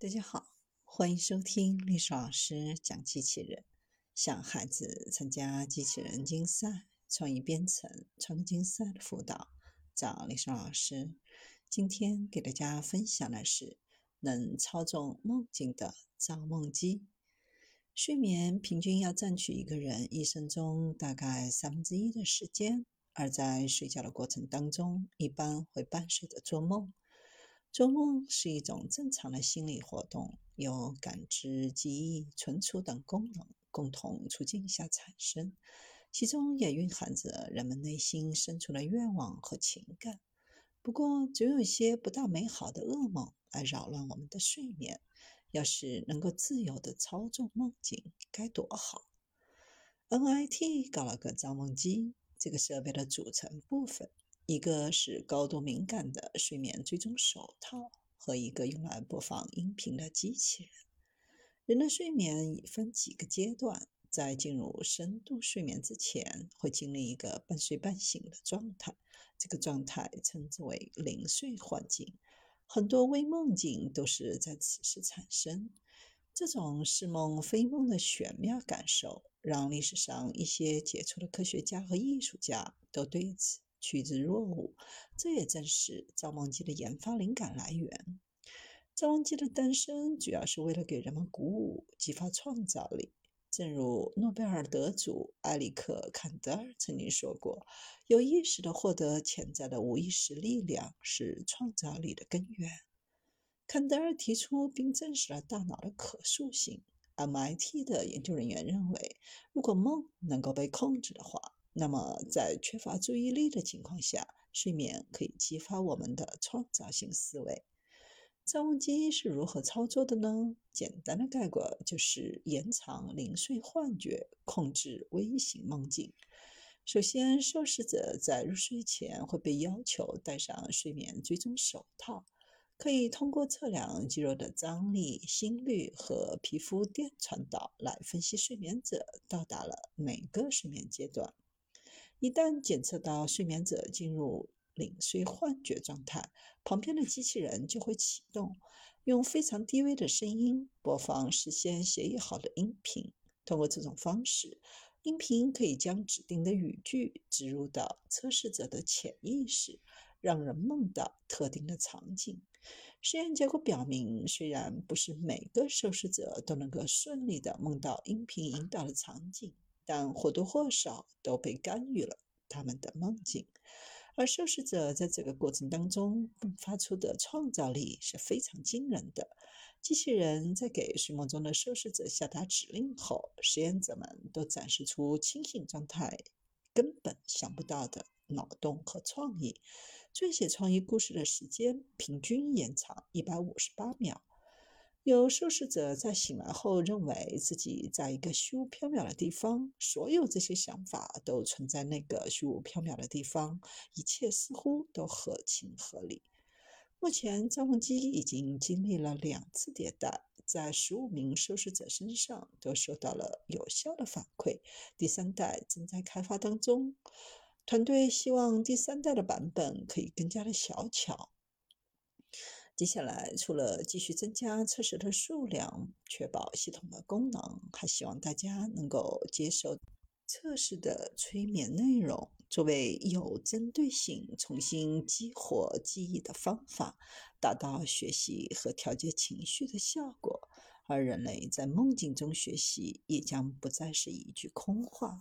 大家好，欢迎收听历史老师讲机器人，向孩子参加机器人竞赛、创意编程、创客竞赛的辅导，找历史老师。今天给大家分享的是能操纵梦境的造梦机。睡眠平均要占据一个人一生中大概三分之一的时间，而在睡觉的过程当中，一般会伴随着做梦。做梦是一种正常的心理活动，由感知、记忆、存储等功能共同促进下产生，其中也蕴含着人们内心深处的愿望和情感。不过，总有一些不大美好的噩梦来扰乱我们的睡眠。要是能够自由地操纵梦境，该多好！NIT 搞了个造梦机，这个设备的组成部分。一个是高度敏感的睡眠追踪手套和一个用来播放音频的机器人。人的睡眠已分几个阶段，在进入深度睡眠之前，会经历一个半睡半醒的状态，这个状态称之为临睡幻境。很多微梦境都是在此时产生。这种似梦非梦的玄妙感受，让历史上一些杰出的科学家和艺术家都对此。趋之若鹜，这也正是造梦机的研发灵感来源。造梦机的诞生主要是为了给人们鼓舞、激发创造力。正如诺贝尔得主埃里克·坎德尔曾经说过：“有意识地获得潜在的无意识力量是创造力的根源。”坎德尔提出并证实了大脑的可塑性。MIT 的研究人员认为，如果梦能够被控制的话，那么，在缺乏注意力的情况下，睡眠可以激发我们的创造性思维。造梦机是如何操作的呢？简单的概括就是延长临睡幻觉，控制微型梦境。首先，受试者在入睡前会被要求戴上睡眠追踪手套，可以通过测量肌肉的张力、心率和皮肤电传导来分析睡眠者到达了哪个睡眠阶段。一旦检测到睡眠者进入领睡幻觉状态，旁边的机器人就会启动，用非常低微的声音播放事先协议好的音频。通过这种方式，音频可以将指定的语句植入到测试者的潜意识，让人梦到特定的场景。实验结果表明，虽然不是每个受试者都能够顺利地梦到音频引导的场景。但或多或少都被干预了他们的梦境，而受试者在这个过程当中迸发出的创造力是非常惊人的。机器人在给睡梦中的受试者下达指令后，实验者们都展示出清醒状态根本想不到的脑洞和创意，撰写创意故事的时间平均延长一百五十八秒。有受试者在醒来后认为自己在一个虚无缥缈的地方，所有这些想法都存在那个虚无缥缈的地方，一切似乎都合情合理。目前，造梦机已经经历了两次迭代，在十五名受试者身上都收到了有效的反馈。第三代正在开发当中，团队希望第三代的版本可以更加的小巧。接下来，除了继续增加测试的数量，确保系统的功能，还希望大家能够接受测试的催眠内容，作为有针对性重新激活记忆的方法，达到学习和调节情绪的效果。而人类在梦境中学习，也将不再是一句空话。